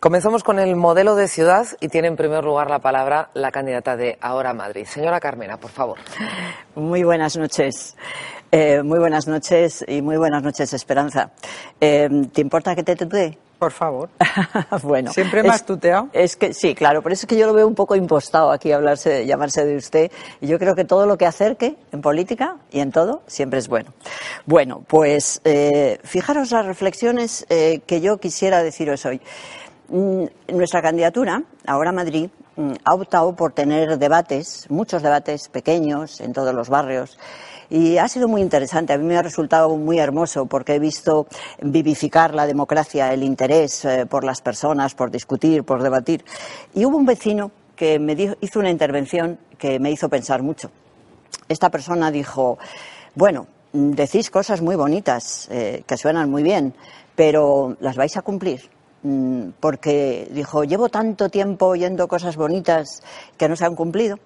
Comenzamos con el modelo de ciudad y tiene en primer lugar la palabra la candidata de Ahora Madrid. Señora Carmena, por favor. Muy buenas noches. Eh, muy buenas noches y muy buenas noches, Esperanza. Eh, ¿Te importa que te tutee? Por favor. bueno. ¿Siempre más tuteado? Es que sí, claro, pero es que yo lo veo un poco impostado aquí hablarse, llamarse de usted. Y yo creo que todo lo que acerque en política y en todo siempre es bueno. Bueno, pues eh, fijaros las reflexiones que yo quisiera deciros hoy. Mm, nuestra candidatura, ahora Madrid, mm, ha optado por tener debates, muchos debates pequeños en todos los barrios. Y ha sido muy interesante. A mí me ha resultado muy hermoso porque he visto vivificar la democracia, el interés eh, por las personas, por discutir, por debatir. Y hubo un vecino que me hizo una intervención que me hizo pensar mucho. Esta persona dijo, bueno, decís cosas muy bonitas, eh, que suenan muy bien, pero ¿las vais a cumplir? Mm, porque dijo, llevo tanto tiempo oyendo cosas bonitas que no se han cumplido.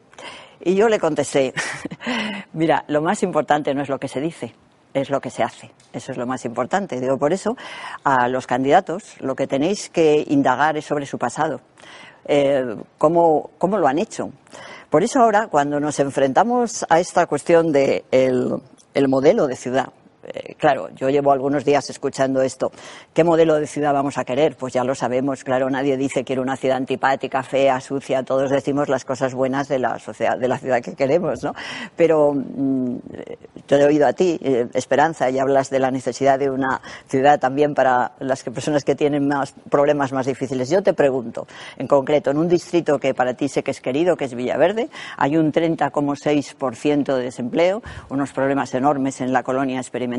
Y yo le contesté, mira, lo más importante no es lo que se dice, es lo que se hace. Eso es lo más importante. Digo, por eso, a los candidatos lo que tenéis que indagar es sobre su pasado. Eh, cómo, cómo, lo han hecho. Por eso ahora, cuando nos enfrentamos a esta cuestión del de el modelo de ciudad, eh, claro, yo llevo algunos días escuchando esto. ¿Qué modelo de ciudad vamos a querer? Pues ya lo sabemos, claro, nadie dice quiero una ciudad antipática, fea, sucia, todos decimos las cosas buenas de la sociedad, de la ciudad que queremos, ¿no? Pero mm, yo he oído a ti, eh, Esperanza, y hablas de la necesidad de una ciudad también para las personas que tienen más problemas más difíciles. Yo te pregunto, en concreto, en un distrito que para ti sé que es querido, que es Villaverde, hay un 30,6% de desempleo, unos problemas enormes en la colonia experimental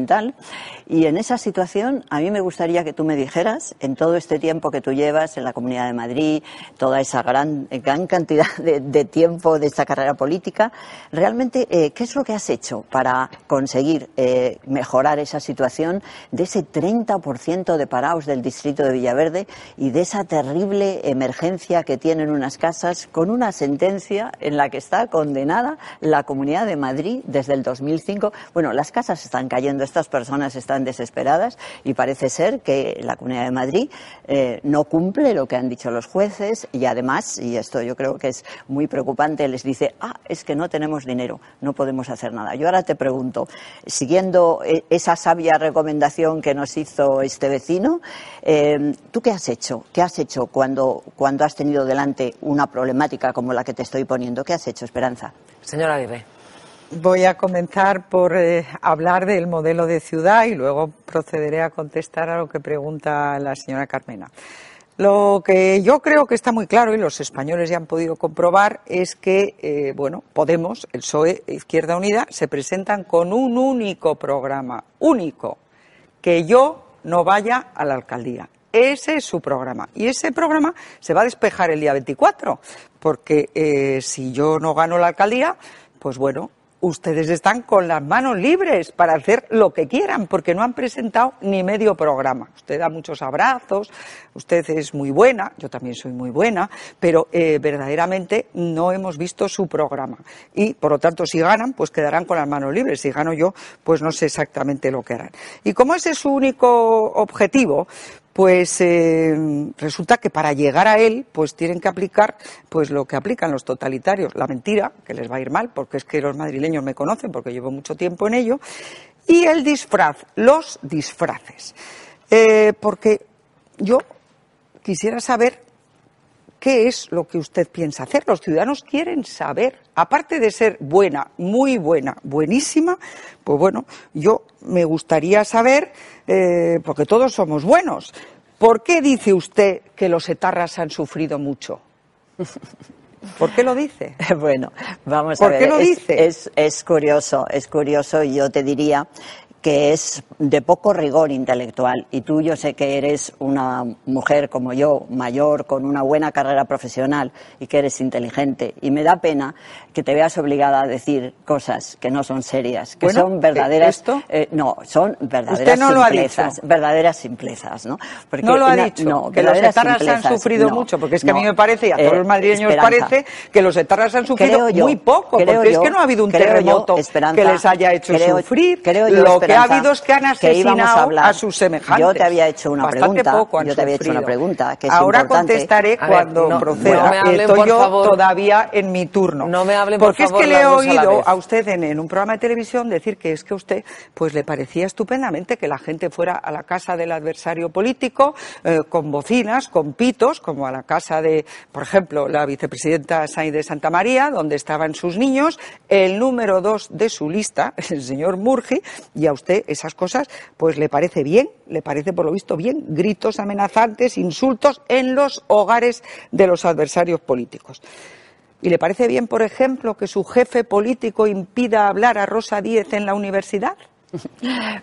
y en esa situación, a mí me gustaría que tú me dijeras, en todo este tiempo que tú llevas en la Comunidad de Madrid, toda esa gran, gran cantidad de, tiempo de esta carrera política, realmente, eh, ¿qué es lo que has hecho para conseguir eh, mejorar esa situación de ese 30% de parados del distrito de Villaverde y de esa terrible emergencia que tienen unas casas con una sentencia en la que está condenada la Comunidad de Madrid desde el 2005? Bueno, las casas están cayendo estas personas están desesperadas y parece ser que la Comunidad de Madrid eh, no cumple lo que han dicho los jueces y además, y esto yo creo que es muy preocupante, les dice, ah, es que no tenemos dinero, no podemos hacer nada. Yo ahora te pregunto, siguiendo eh, esa sabia recomendación que nos hizo este vecino, eh, ¿tú qué has hecho? ¿Qué has hecho cuando, cuando has tenido delante una problemática como la que te estoy poniendo? ¿Qué has hecho, Esperanza? Señora Aguirre. Voy a comenzar por eh, hablar del modelo de ciudad y luego procederé a contestar a lo que pregunta la señora Carmena. Lo que yo creo que está muy claro y los españoles ya han podido comprobar es que, eh, bueno, Podemos, el PSOE, Izquierda Unida, se presentan con un único programa, único, que yo no vaya a la alcaldía. Ese es su programa. Y ese programa se va a despejar el día 24, porque eh, si yo no gano la alcaldía, pues bueno, ustedes están con las manos libres para hacer lo que quieran, porque no han presentado ni medio programa. Usted da muchos abrazos, usted es muy buena, yo también soy muy buena, pero eh, verdaderamente no hemos visto su programa. Y, por lo tanto, si ganan, pues quedarán con las manos libres. Si gano yo, pues no sé exactamente lo que harán. Y como ese es su único objetivo, pues eh, resulta que para llegar a él pues tienen que aplicar pues lo que aplican los totalitarios. La mentira que les va a ir mal porque es que los madrileños me conocen porque llevo mucho tiempo en ello. Y el disfraz los disfraces. Eh, porque yo quisiera saber qué es lo que usted piensa hacer. Los ciudadanos quieren saber, aparte de ser buena, muy buena, buenísima, pues bueno, yo me gustaría saber, eh, porque todos somos buenos, ¿por qué dice usted que los etarras han sufrido mucho? ¿Por qué lo dice? Bueno, vamos a ver. ¿Por qué lo dice? Es, es, curioso, es curioso y yo te diría que es de poco rigor intelectual. Y tú, yo sé que eres una mujer como yo, mayor, con una buena carrera profesional y que eres inteligente. Y me da pena que te veas obligada a decir cosas que no son serias, que son verdaderas. ¿Esto? Eh, no, son verdaderas no simplezas. Verdaderas simplezas, ¿no? Porque no lo ha dicho. No, que los etarras han sufrido mucho, porque es que a mí me parece, y a todos los eh, madrileños parece, que los etarras han sufrido muy poco, porque es que no ha habido un terremoto que les haya hecho sufrir. Creo yo, ha habido que han asesinado a, sus semejantes. Yo te había hecho una pregunta. yo te había hecho una pregunta que es Ahora contestaré cuando proceda. Estoy yo todavía en mi turno. No me hablen Porque por favor, es que le he oído a, usted en, un programa de televisión decir que es que a usted pues le parecía estupendamente que la gente fuera a la casa del adversario político eh, con bocinas, con pitos, como a la casa de, por ejemplo, la vicepresidenta Sainz de Santa María, donde estaban sus niños, el número dos de su lista, el señor Murgi, y a usted esas cosas pues le parece bien, le parece por lo visto bien, gritos amenazantes, insultos en los hogares de los adversarios políticos. ¿Y le parece bien, por ejemplo, que su jefe político impida hablar a Rosa Díez en la universidad?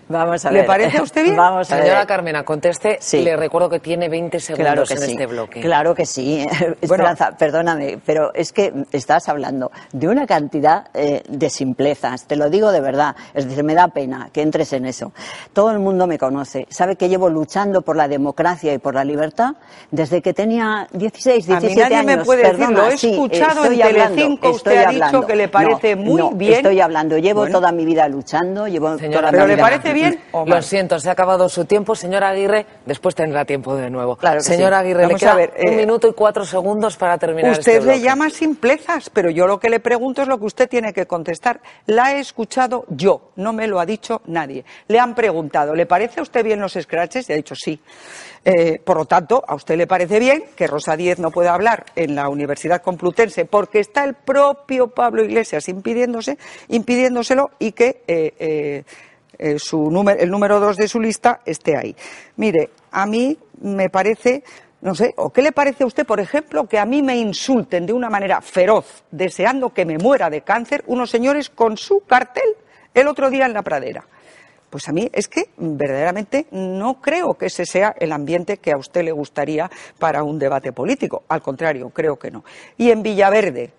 Vamos a ver. ¿Le parece a usted bien? Vamos a Señora Carmena, conteste. Le recuerdo que tiene 20 segundos en este bloque. Claro que sí. Esperanza, perdóname, pero es que estás hablando de una cantidad eh, de simplezas. Te lo digo de verdad. Es decir, me da pena que entres en eso. Todo el mundo me conoce. Sabe que llevo luchando por la democracia y por la libertad desde que tenía 16, 17 a mí nadie me puede decir, lo he escuchado en Telecinco, usted ha dicho que le parece muy bien. Estoy hablando. Llevo toda mi vida luchando. Llevo ¿Pero le parece bien o Lo siento, se ha acabado su tiempo. Señora Aguirre, después tendrá tiempo de nuevo. Claro Señora Aguirre, le queda un eh, minuto y cuatro segundos para terminar Usted este le llama simplezas, pero yo lo que le pregunto es lo que usted tiene que contestar. La he escuchado yo, no me lo ha dicho nadie. Le han preguntado, ¿le parece a usted bien los scratches? Y ha dicho sí. Eh, por lo tanto, ¿a usted le parece bien que Rosa Díez no pueda hablar en la Universidad Complutense porque está el propio Pablo Iglesias impidiéndose, impidiéndoselo y que eh, eh, el número dos de su lista esté ahí. Mire, a mí me parece no sé, ¿o qué le parece a usted, por ejemplo, que a mí me insulten de una manera feroz, deseando que me muera de cáncer, unos señores con su cartel el otro día en la pradera? Pues a mí es que verdaderamente no creo que ese sea el ambiente que a usted le gustaría para un debate político. Al contrario, creo que no. Y en Villaverde,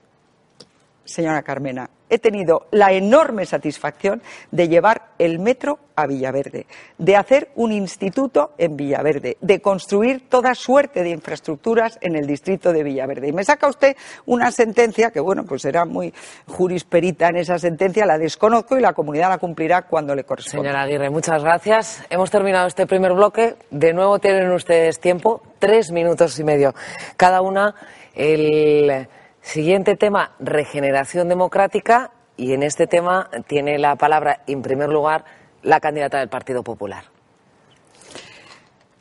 señora Carmena, he tenido la enorme satisfacción de llevar el metro a Villaverde, de hacer un instituto en Villaverde, de construir toda suerte de infraestructuras en el distrito de Villaverde. Y me saca usted una sentencia que, bueno, pues será muy jurisperita en esa sentencia, la desconozco y la comunidad la cumplirá cuando le corresponda. Señora Aguirre, muchas gracias. Hemos terminado este primer bloque. De nuevo tienen ustedes tiempo, tres minutos y medio cada una. El Siguiente tema, regeneración democrática. Y en este tema tiene la palabra, en primer lugar, la candidata del Partido Popular.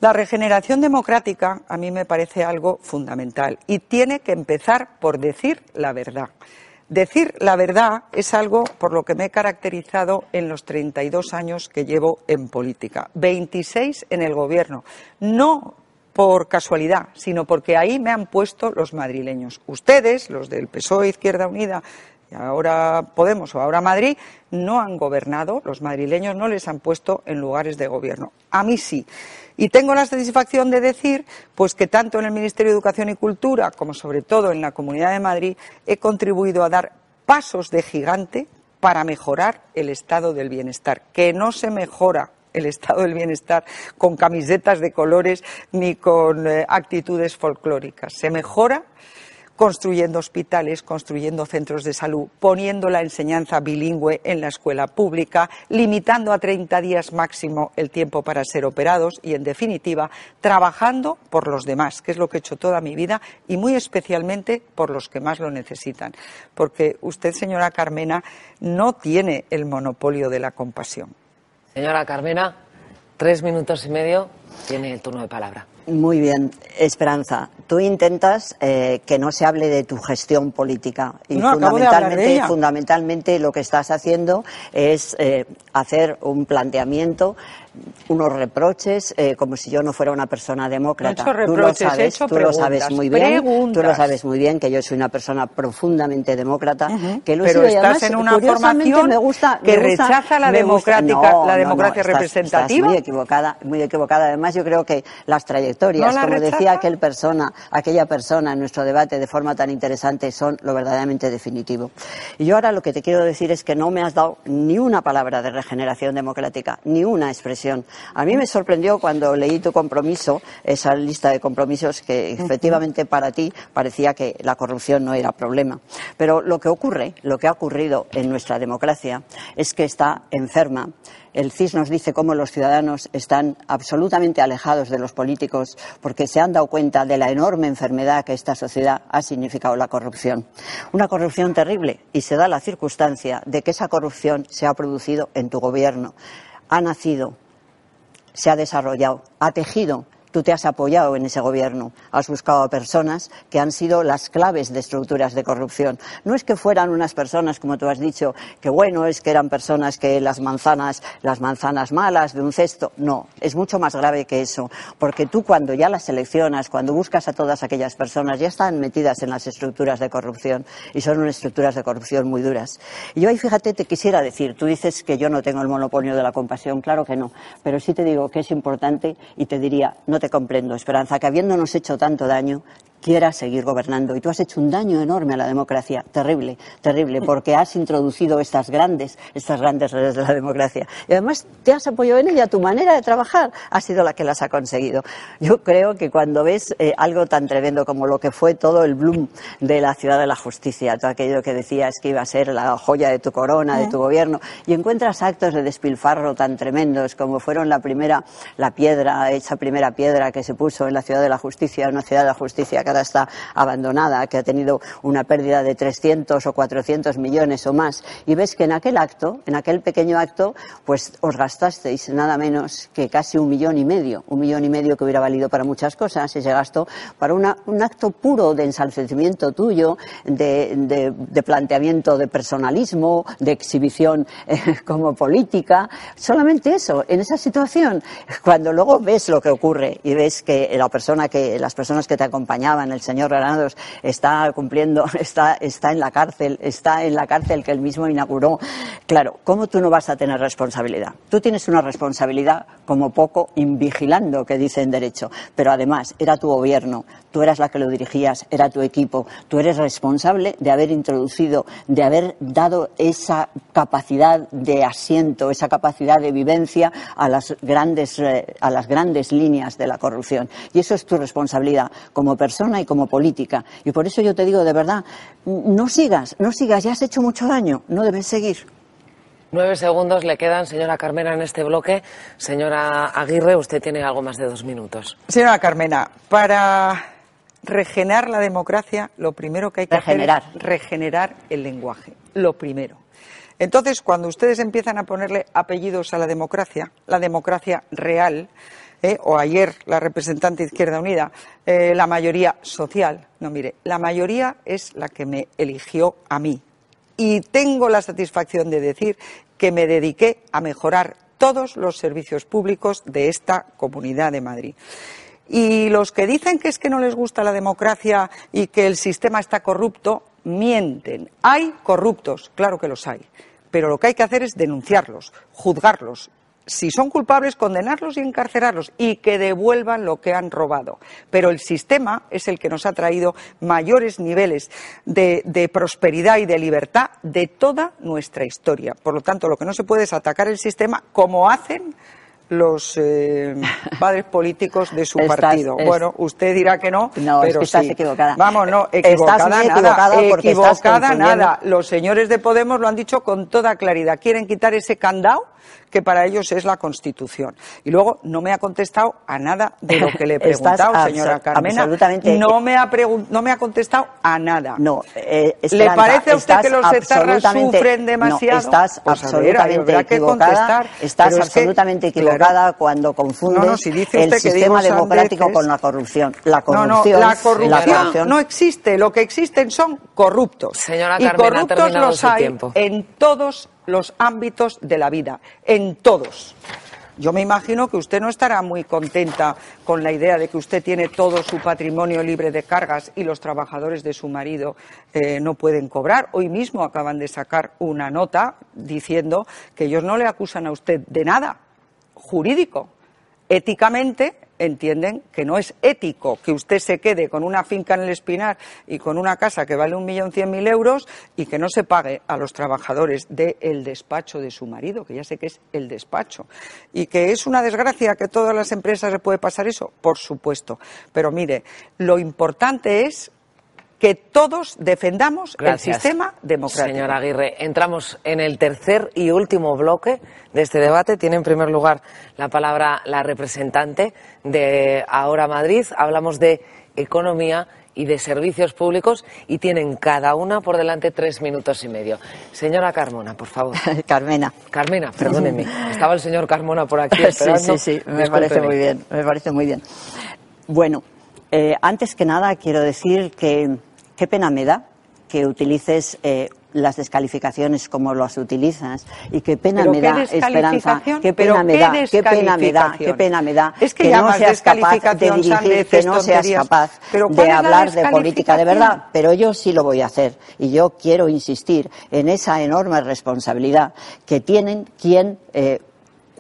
La regeneración democrática a mí me parece algo fundamental y tiene que empezar por decir la verdad. Decir la verdad es algo por lo que me he caracterizado en los 32 años que llevo en política, 26 en el gobierno. No por casualidad, sino porque ahí me han puesto los madrileños. Ustedes, los del PSOE Izquierda Unida, y ahora Podemos o ahora Madrid, no han gobernado, los madrileños no les han puesto en lugares de gobierno. A mí sí. Y tengo la satisfacción de decir pues que tanto en el Ministerio de Educación y Cultura como sobre todo en la Comunidad de Madrid he contribuido a dar pasos de gigante para mejorar el estado del bienestar, que no se mejora el estado del bienestar con camisetas de colores ni con eh, actitudes folclóricas. Se mejora construyendo hospitales, construyendo centros de salud, poniendo la enseñanza bilingüe en la escuela pública, limitando a 30 días máximo el tiempo para ser operados y, en definitiva, trabajando por los demás, que es lo que he hecho toda mi vida y muy especialmente por los que más lo necesitan. Porque usted, señora Carmena, no tiene el monopolio de la compasión. Señora Carmena, tres minutos y medio, tiene el turno de palabra. Muy bien, Esperanza. Tú intentas eh, que no se hable de tu gestión política y fundamentalmente, fundamentalmente lo que estás haciendo es eh, hacer un planteamiento unos reproches, eh, como si yo no fuera una persona demócrata. tú lo sabes, tú lo sabes muy bien. Tú lo sabes muy bien que yo soy una persona profundamente demócrata. que Pero estás en una formación me gusta, que rechaza la democrática, la democracia representativa. muy equivocada, muy equivocada. Además, yo creo que las trayectorias, como decía aquel persona, aquella persona en nuestro debate de forma tan interesante, son lo verdaderamente definitivo. Y yo ahora lo que te quiero decir es que no me has dado ni una palabra de regeneración democrática, ni una expresión a mí me sorprendió cuando leí tu compromiso, esa lista de compromisos que efectivamente para ti parecía que la corrupción no era problema. Pero lo que ocurre, lo que ha ocurrido en nuestra democracia es que está enferma el CIS nos dice cómo los ciudadanos están absolutamente alejados de los políticos porque se han dado cuenta de la enorme enfermedad que esta sociedad ha significado la corrupción. Una corrupción terrible y se da la circunstancia de que esa corrupción se ha producido en tu gobierno. Ha nacido, se ha desarrollado, ha tejido tú te has apoyado en ese gobierno, has buscado a personas que han sido las claves de estructuras de corrupción. No es que fueran unas personas, como tú has dicho, que bueno, es que eran personas que las manzanas, las manzanas malas de un cesto. No, es mucho más grave que eso, porque tú cuando ya las seleccionas, cuando buscas a todas aquellas personas, ya están metidas en las estructuras de corrupción y son unas estructuras de corrupción muy duras. Y yo ahí, fíjate, te quisiera decir, tú dices que yo no tengo el monopolio de la compasión, claro que no, pero sí te digo que es importante y te diría, no te comprendo, Esperanza, que habiéndonos hecho tanto daño, quiera seguir gobernando. Y tú has hecho un daño enorme a la democracia, terrible, terrible, porque has introducido estas grandes, estas grandes redes de la democracia. Y además te has apoyado en ella, tu manera de trabajar ha sido la que las ha conseguido. Yo creo que cuando ves eh, algo tan tremendo como lo que fue todo el bloom de la ciudad de la justicia, todo aquello que decías que iba a ser la joya de tu corona, de tu gobierno, y encuentras actos de despilfarro tan tremendos como fueron la primera, la piedra, esa primera piedra que se puso en la ciudad de la justicia, una ciudad de la justicia que está abandonada, que ha tenido una pérdida de 300 o 400 millones o más, y ves que en aquel acto, en aquel pequeño acto, pues os gastasteis nada menos que casi un millón y medio, un millón y medio que hubiera valido para muchas cosas, y se gastó para un acto puro de ensalcecimiento tuyo, de, planteamiento de personalismo, de exhibición eh, como política, solamente eso, en esa situación, cuando luego ves lo que ocurre y ves que la persona que, las personas que te acompañaban, el señor Granados está cumpliendo, está, está en la cárcel, está en la cárcel que él mismo inauguró. Claro, ¿cómo tú no vas a tener responsabilidad? Tú tienes una responsabilidad como poco invigilando, que dice en derecho, pero además era tu gobierno, tú eras la que lo dirigías, era tu equipo, tú eres responsable de haber introducido, de haber dado esa capacidad de asiento, esa capacidad de vivencia a las grandes, eh, a las grandes líneas de la corrupción. Y eso es tu responsabilidad como persona y como política. Y por eso yo te digo, de verdad, no sigas, no sigas, ya has hecho mucho daño, no debes seguir. Nueve segundos le quedan, señora Carmena, en este bloque. Señora Aguirre, usted tiene algo más de dos minutos. Señora Carmena, para regenerar la democracia, lo primero que hay que hacer es regenerar el lenguaje. Lo primero. Entonces, cuando ustedes empiezan a ponerle apellidos a la democracia, la democracia real, eh, o ayer la representante Izquierda Unida, eh, la mayoría social, no, mire, la mayoría es la que me eligió a mí, y tengo la satisfacción de decir que me dediqué a mejorar todos los servicios públicos de esta Comunidad de Madrid. Y los que dicen que es que no les gusta la democracia y que el sistema está corrupto, mienten. Hay corruptos, claro que los hay. Pero lo que hay que hacer es denunciarlos, juzgarlos si son culpables, condenarlos y encarcelarlos y que devuelvan lo que han robado. Pero el sistema es el que nos ha traído mayores niveles de, prosperidad y de libertad de toda nuestra historia. Por lo tanto, lo que no se puede es atacar el sistema como hacen los eh, padres políticos de su partido. Bueno, usted dirá que no, pero es que estás equivocada. Vamos, no, equivocada nada, equivocada nada. Los señores de Podemos lo han dicho con toda claridad. Quieren quitar ese candado que para ellos es la Constitución. Y luego no me ha contestado a nada de lo que le he preguntado, señora Carmena. No me, ha no me ha contestado a nada. No, eh, ¿Le parece a usted que los etarras sufren demasiado? No, estás pues absolutamente equivocada. Estás absolutamente equivocada cuando confundes el sistema democrático con la corrupción. La corrupción, no, la corrupción, no existe. Lo que existen son corruptos. Señora y Carmena, corruptos los hay tiempo. en todos los ámbitos de la vida, en todos. Yo me imagino que usted no estará muy contenta con la idea de que usted tiene todo su patrimonio libre de cargas y los trabajadores de su marido eh, no pueden cobrar. Hoy mismo acaban de sacar una nota diciendo que ellos no le acusan a usted de nada jurídico. Éticamente entienden que no es ético que usted se quede con una finca en el Espinar y con una casa que vale un millón cien mil euros y que no se pague a los trabajadores del despacho de su marido, que ya sé que es el despacho. Y que es una desgracia que todas las empresas le puede pasar eso, por supuesto. Pero mire, lo importante es que todos defendamos el sistema democrático. Señora Aguirre, entramos en el tercer y último bloque de este debate. Tiene en primer lugar la palabra la representante de Ahora Madrid. Hablamos de economía y de servicios públicos y tienen cada una por delante tres minutos y medio. Señora Carmona, por favor. Carmena. Carmena, perdóneme. Estaba el señor Carmona por aquí esperando. Sí, sí, sí, me parece muy bien, me parece muy bien. Bueno, eh, antes que nada quiero decir que qué pena me da que utilices eh, las descalificaciones como las utilizas y qué pena me da esperanza qué pena me da qué pena me da qué pena me da es que, no seas capaz de dirigir que no seas capaz de hablar de política de verdad. pero yo sí lo voy a hacer y yo quiero insistir en esa enorme responsabilidad que tienen quien eh,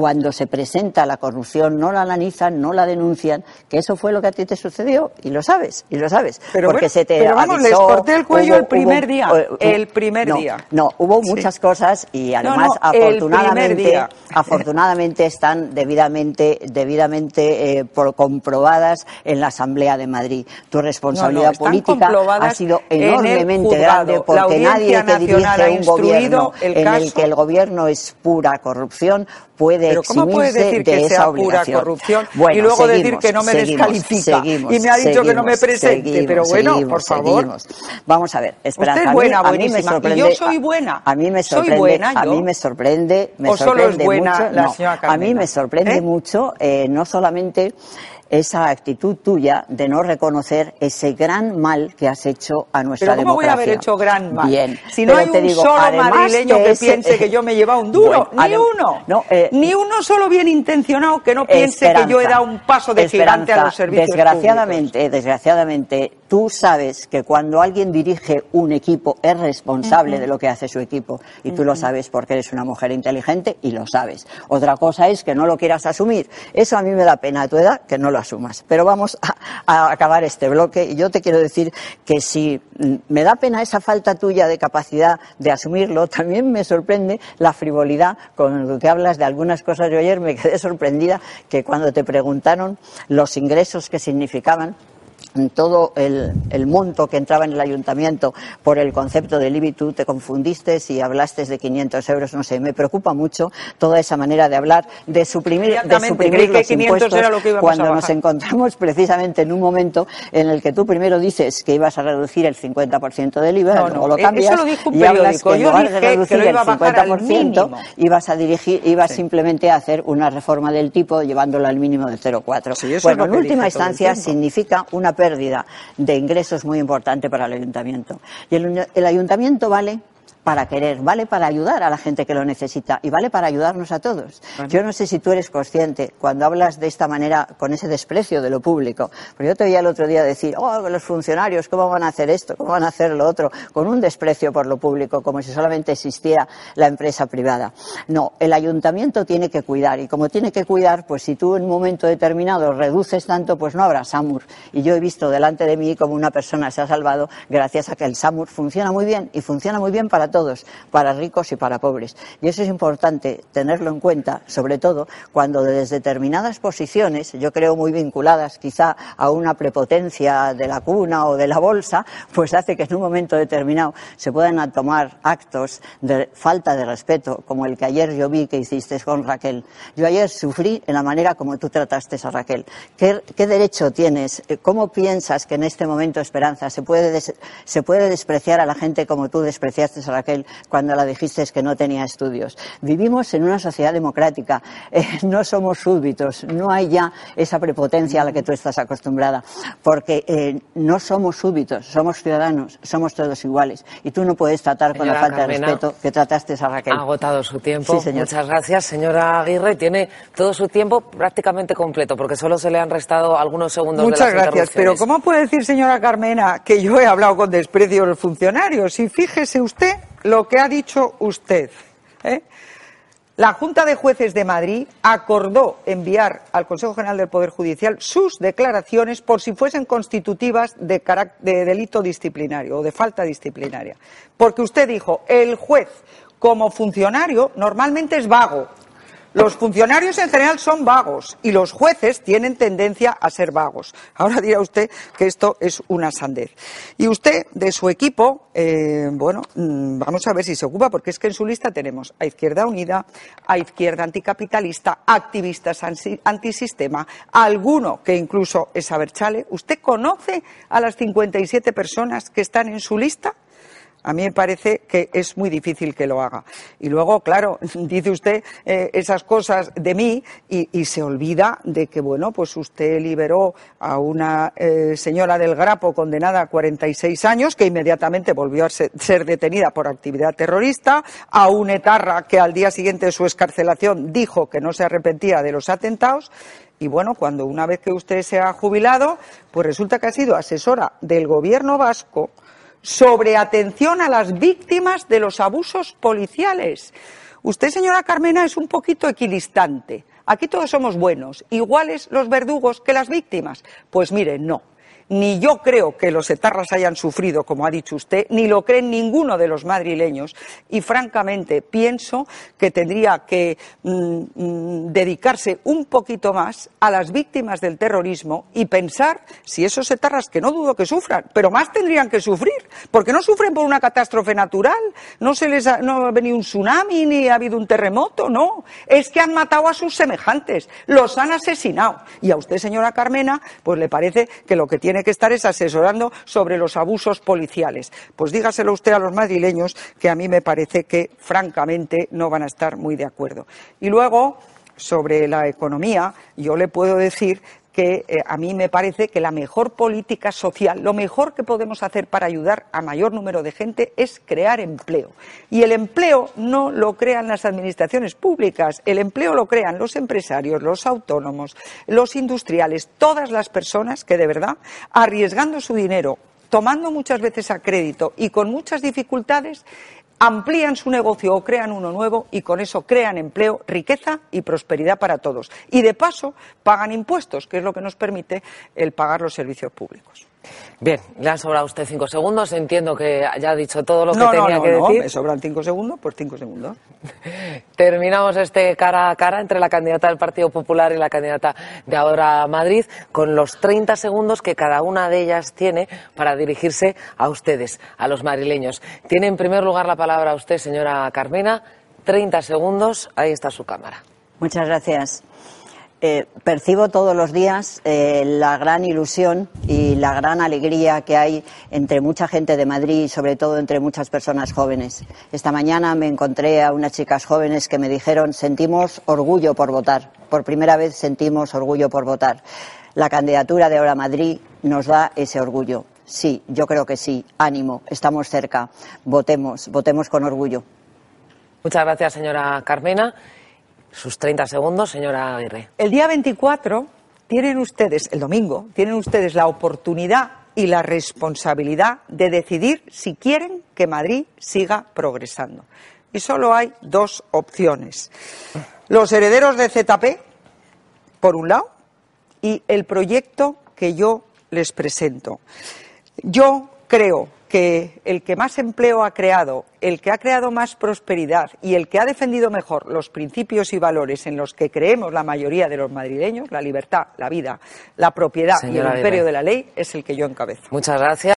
cuando se presenta la corrupción no la analizan, no la denuncian, que eso fue lo que a ti te sucedió y lo sabes, y lo sabes, pero porque se te pero vamos, les corté el cuello el primer día, el primer día. No, hubo muchas cosas y además afortunadamente, afortunadamente están debidamente, debidamente eh, comprobadas en la Asamblea de Madrid. Tu responsabilidad política ha sido enormemente grande porque nadie te dirige un gobierno en el que el gobierno es pura corrupción puede ¿Pero cómo puede decir que sea pura corrupción y luego decir que no me descalifica? y me ha dicho que no me presente, pero bueno, por favor. Vamos a ver, Esperanza. Usted es buena, a mí, me sorprende, y yo soy buena. A, mí me sorprende, soy buena, a mí me sorprende, me ¿O sorprende solo es buena mucho, la no, señora a mí me ¿Eh? sorprende mucho, eh, no solamente esa actitud tuya de no reconocer ese gran mal que has hecho a nuestra ¿Pero cómo democracia. voy a haber hecho gran mal? Bien. Si no hay te un digo, solo madrileño que ese- piense que yo me he llevado un duro, Bueno, ni uno. no, eh, ni uno solo bien intencionado que no piense que yo he dado un paso de gigante a los servicios desgraciadamente, desgraciadamente, tú sabes que cuando alguien dirige un equipo es responsable de lo que hace su equipo y tú lo sabes porque eres una mujer inteligente y lo sabes. Otra cosa es que no lo quieras asumir. Eso a mí me da pena a tu edad que no lo Pero vamos a, acabar este bloque y yo te quiero decir que si me da pena esa falta tuya de capacidad de asumirlo, también me sorprende la frivolidad con lo que hablas de algunas cosas. Yo ayer me quedé sorprendida que cuando te preguntaron los ingresos que significaban todo el, el monto que entraba en el ayuntamiento por el concepto del IBI, tú te confundiste y hablaste de 500 euros, no sé, me preocupa mucho toda esa manera de hablar, de suprimir, de los 500 impuestos era lo que íbamos cuando nos encontramos precisamente en un momento en el que tú primero dices que ibas a reducir el 50% del IVA, No, lo eh, cambias eso lo dijo un y hablas que en lugar de reducir el bajar al 50% mínimo. ibas a dirigir, ibas simplemente a hacer una reforma del tipo llevándolo al mínimo del 0,4. Sí, bueno, en última instancia significa una pérdida de ingresos muy importante para el ayuntamiento. Y el, el ayuntamiento vale para querer, vale para ayudar a la gente que lo necesita y vale para ayudarnos a todos. Yo no sé si tú eres consciente cuando hablas de esta manera, con ese desprecio de lo público, pero yo te oía el otro día decir, oh, los funcionarios, ¿cómo van a hacer esto? ¿Cómo van a hacer lo otro? Con un desprecio por lo público, como si solamente existiera la empresa privada. No, el ayuntamiento tiene que cuidar y como tiene que cuidar, pues si tú en un momento determinado reduces tanto, pues no habrá SAMUR. Y yo he visto delante de mí como una persona se ha salvado gracias a que el SAMUR funciona muy bien y funciona muy bien para todos, para ricos y para pobres. Y eso es importante tenerlo en cuenta, sobre todo cuando desde determinadas posiciones, yo creo muy vinculadas quizá a una prepotencia de la cuna o de la bolsa, pues hace que en un momento determinado se puedan tomar actos de falta de respeto, como el que ayer yo vi que hiciste con Raquel. Yo ayer sufrí en la manera como tú trataste a Raquel. ¿Qué, qué derecho tienes? Eh, ¿Cómo piensas que en este momento, Esperanza, se puede, des- se puede despreciar a la gente como tú despreciaste a Raquel cuando la dijiste que no tenía estudios? Vivimos en una sociedad democrática, eh, no somos súbditos, no hay ya esa prepotencia a la que tú estás acostumbrada, porque eh, no somos súbditos, somos ciudadanos, somos todos iguales. Y tú no puedes tratar con la Señora falta Carmena, de respeto que trataste a Raquel. Ha agotado su tiempo. Sí, señor. Muchas gracias, señora Aguirre. Tiene todo su tiempo prácticamente completo, porque solo se le han restado algunos segundos Muchas de las gracias. Pero. ¿cómo puede decir, señora Carmena, que yo he hablado con desprecio de los funcionarios? Y fíjese usted lo que ha dicho usted. ¿eh? La Junta de Jueces de Madrid acordó enviar al Consejo General del Poder Judicial sus declaraciones por si fuesen constitutivas de, de delito disciplinario o de falta disciplinaria. Porque usted dijo, el juez como funcionario normalmente es vago. Los funcionarios en general son vagos y los jueces tienen tendencia a ser vagos. Ahora dirá usted que esto es una sandez. Y usted, de su equipo, eh, bueno, mm, vamos a ver si se ocupa, porque es que en su lista tenemos a Izquierda Unida, a Izquierda Anticapitalista, activistas antisistema, alguno que incluso es Aberchale. ¿Usted conoce a las 57 personas que están en su lista? A mí me parece que es muy difícil que lo haga. Y luego, claro, dice usted eh, esas cosas de mí y, se olvida de que, bueno, pues usted liberó a una eh, señora del Grapo condenada a 46 años, que inmediatamente volvió a ser, detenida por actividad terrorista, a un etarra que al día siguiente de su escarcelación dijo que no se arrepentía de los atentados. Y bueno, cuando una vez que usted se ha jubilado, pues resulta que ha sido asesora del gobierno vasco sobre atención a las víctimas de los abusos policiales. Usted, señora Carmena, es un poquito equidistante. Aquí todos somos buenos, iguales los verdugos que las víctimas. Pues mire, no ni yo creo que los etarras hayan sufrido, como ha dicho usted, ni lo cree ninguno de los madrileños. Y francamente pienso que tendría que mm, mm, dedicarse un poquito más a las víctimas del terrorismo y pensar si esos etarras, que no dudo que sufran, pero más tendrían que sufrir, porque no sufren por una catástrofe natural, no se les ha, no venido un tsunami ni ha habido un terremoto, no, es que han matado a sus semejantes, los han asesinado. Y a usted, señora Carmena, pues le parece que lo que tiene que estar es asesorando sobre los abusos policiales. Pues dígaselo usted a los madrileños que a mí me parece que, francamente, no van a estar muy de acuerdo. Y luego, sobre la economía, yo le puedo decir que eh, a mí me parece que la mejor política social, lo mejor que podemos hacer para ayudar a mayor número de gente es crear empleo. Y el empleo no lo crean las administraciones públicas, el empleo lo crean los empresarios, los autónomos, los industriales, todas las personas que de verdad, arriesgando su dinero, tomando muchas veces a crédito y con muchas dificultades, amplían su negocio o crean uno nuevo y con eso crean empleo, riqueza y prosperidad para todos. Y de paso pagan impuestos, que es lo que nos permite el pagar los servicios públicos. Bien, le han sobrado a usted cinco segundos. Entiendo que ya ha dicho todo lo que tenía que decir. No, me sobran cinco segundos, pues cinco segundos. Terminamos este cara a cara entre la candidata del Partido Popular y la candidata de ahora Madrid con los 30 segundos que cada una de ellas tiene para dirigirse a ustedes, a los madrileños. Tiene en primer lugar la palabra usted, señora Carmena. 30 segundos, ahí está su cámara. Muchas gracias. Eh, percibo todos los días eh, la gran ilusión y la gran alegría que hay entre mucha gente de Madrid y sobre todo entre muchas personas jóvenes. Esta mañana me encontré a unas chicas jóvenes que me dijeron sentimos orgullo por votar. Por primera vez sentimos orgullo por votar. La candidatura de Ahora Madrid nos da ese orgullo. Sí, yo creo que sí. Ánimo, estamos cerca. Votemos, votemos con orgullo. Muchas gracias, señora Carmena. Sus 30 segundos, señora Aguirre. El día 24 tienen ustedes, el domingo, tienen ustedes la oportunidad y la responsabilidad de decidir si quieren que Madrid siga progresando. Y solo hay dos opciones. Los herederos de ZP, por un lado, y el proyecto que yo les presento. Yo creo que el que más empleo ha creado, el que ha creado más prosperidad y el que ha defendido mejor los principios y valores en los que creemos la mayoría de los madrileños, la libertad, la vida, la propiedad y el imperio de la ley, es el que yo encabezo. Muchas gracias.